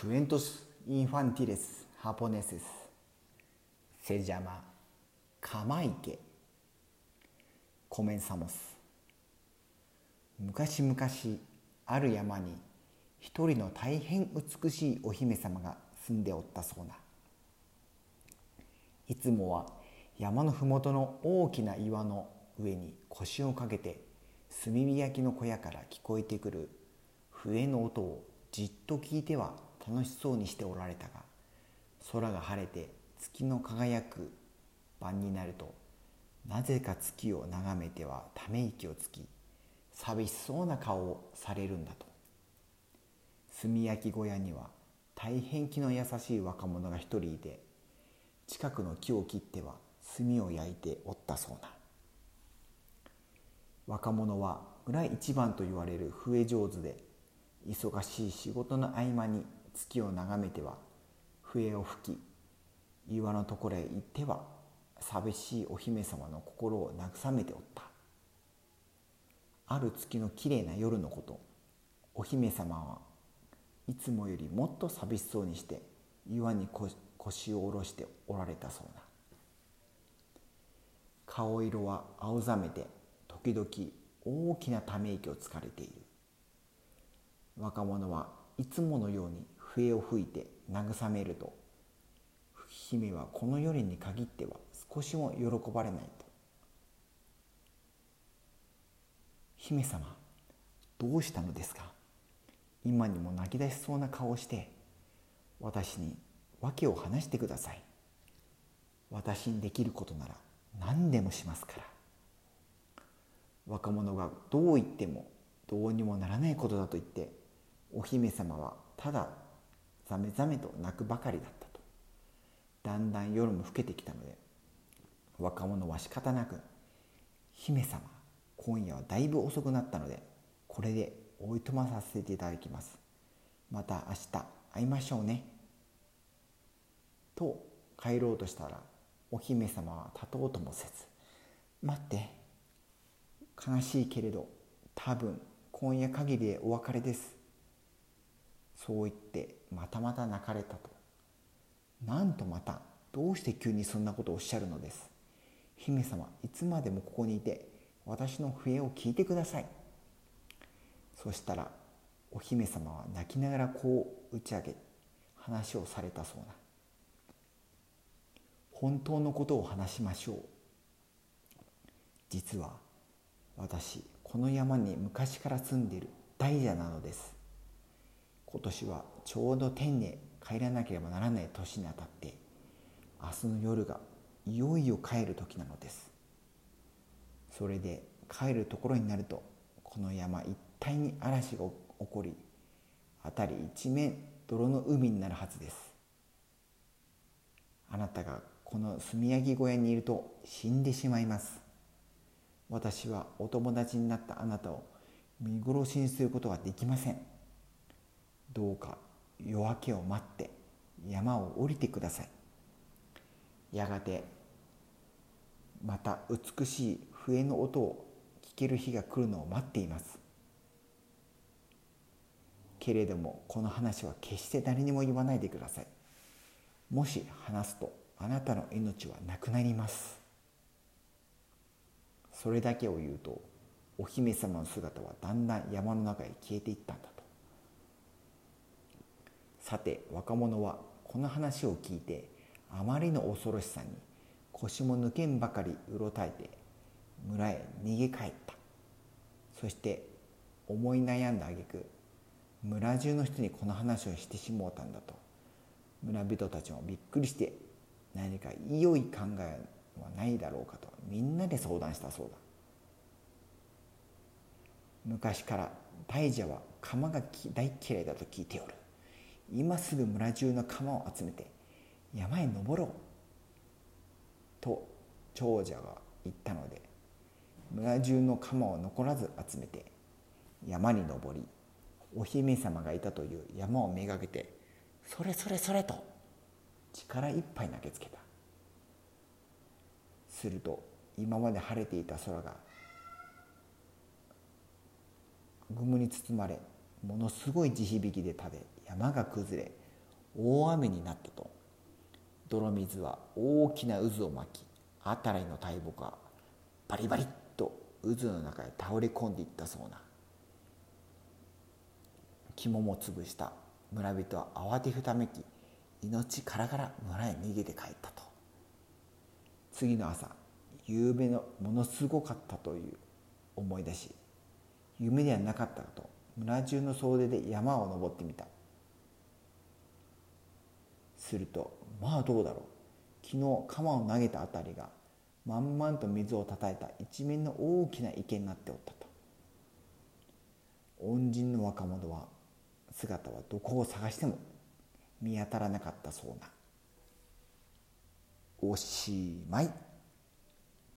Cuentos infantiles japoneses se llama Kamaike. Comenzamos. 昔々ある山に一人の大変美しいお姫様が住んでおったそうないつもは山の麓の大きな岩の上に腰をかけて炭火焼きの小屋から聞こえてくる笛の音をじっと聞いては楽しそうにしておられたが空が晴れて月の輝く晩になるとなぜか月を眺めてはため息をつき寂しそうな顔をされるんだと。炭焼き小屋には大変気の優しい若者が一人いて近くの木を切っては炭を焼いておったそうな。若者は村一番と言われる笛上手で忙しい仕事の合間に月を眺めては笛を吹き岩のところへ行っては寂しいお姫様の心を慰めておった。ある月のきれいな夜のことお姫様はいつもよりもっと寂しそうにして岩に腰を下ろしておられたそうな。顔色は青ざめて時々大きなため息をつかれている。若者はいつものように笛を吹いて慰めると。姫はこの夜に限っては少しも喜ばれないと。姫様どうしたのですか？今にも泣き出しそうな顔をして私に訳を話してください。私にできることなら何でもしますから。若者がどう言ってもどうにもならないことだと言ってお姫様はただざめざめと泣くばかりだったと。だんだん夜も更けてきたので若者は仕方なく「姫様今夜はだいぶ遅くなったのでこれでおいとまさせていただきます。また明日会いましょうね」と帰ろうとしたらお姫様は立とうともせず「待って。悲しいけれど多分今夜限りでお別れです」そう言ってまたまた泣かれたと。なんとまたどうして急にそんなことをおっしゃるのです。姫様いつまでもここにいて私の笛を聞いてください。そしたらお姫様は泣きながらこう打ち上げ話をされたそうな本当のことを話しましょう。実は私この山に昔から住んでいる大蛇なのです。今年はちょうど天に帰らなければならない年にあたって明日の夜がいよいよ帰る時なのです。それで帰るところになるとこの山一帯に嵐が起こり辺り一面泥の海になるはずです。あなたがこの炭焼き小屋にいると死んでしまいます。私はお友達になったあなたを見殺しにすることはできません。どうか夜明けを待って山を降りてください。やがてまた美しい笛の音を聞ける日が来るのを待っています。けれどもこの話は決して誰にも言わないでください。もし話すとあなたの命はなくなります。それだけを言うとお姫様の姿はだんだん山の中へ消えていったんだ。さて若者はこの話を聞いてあまりの恐ろしさに腰も抜けんばかりうろたえて村へ逃げ帰った。そして思い悩んだ挙句村中の人にこの話をしてしもうたんだと。村人たちもびっくりして何か良い考えはないだろうかとみんなで相談したそうだ。昔から大蛇は釜が大嫌いだと聞いておる。今すぐ村中の釜を集めて山へ登ろうと長者が言ったので村中の釜を残らず集めて山に登りお姫様がいたという山をめがけてそれそれそれと力いっぱい投げつけた。すると今まで晴れていた空が雲に包まれものすごい地響きで食べ山が崩れ大雨になったと。泥水は大きな渦を巻き辺りの大木がバリバリッと渦の中へ倒れ込んでいったそうな。肝も潰した。村人は慌てふためき命からがら村へ逃げて帰ったと。次の朝夕べのものすごかったという思い出し夢ではなかったと村中の総出で山を登ってみた。するとまあどうだろう。昨日鎌を投げた辺りが満々と水をたたいた一面の大きな池になっておったと。恩人の若者は姿はどこを探しても見当たらなかったそうな。おしまい。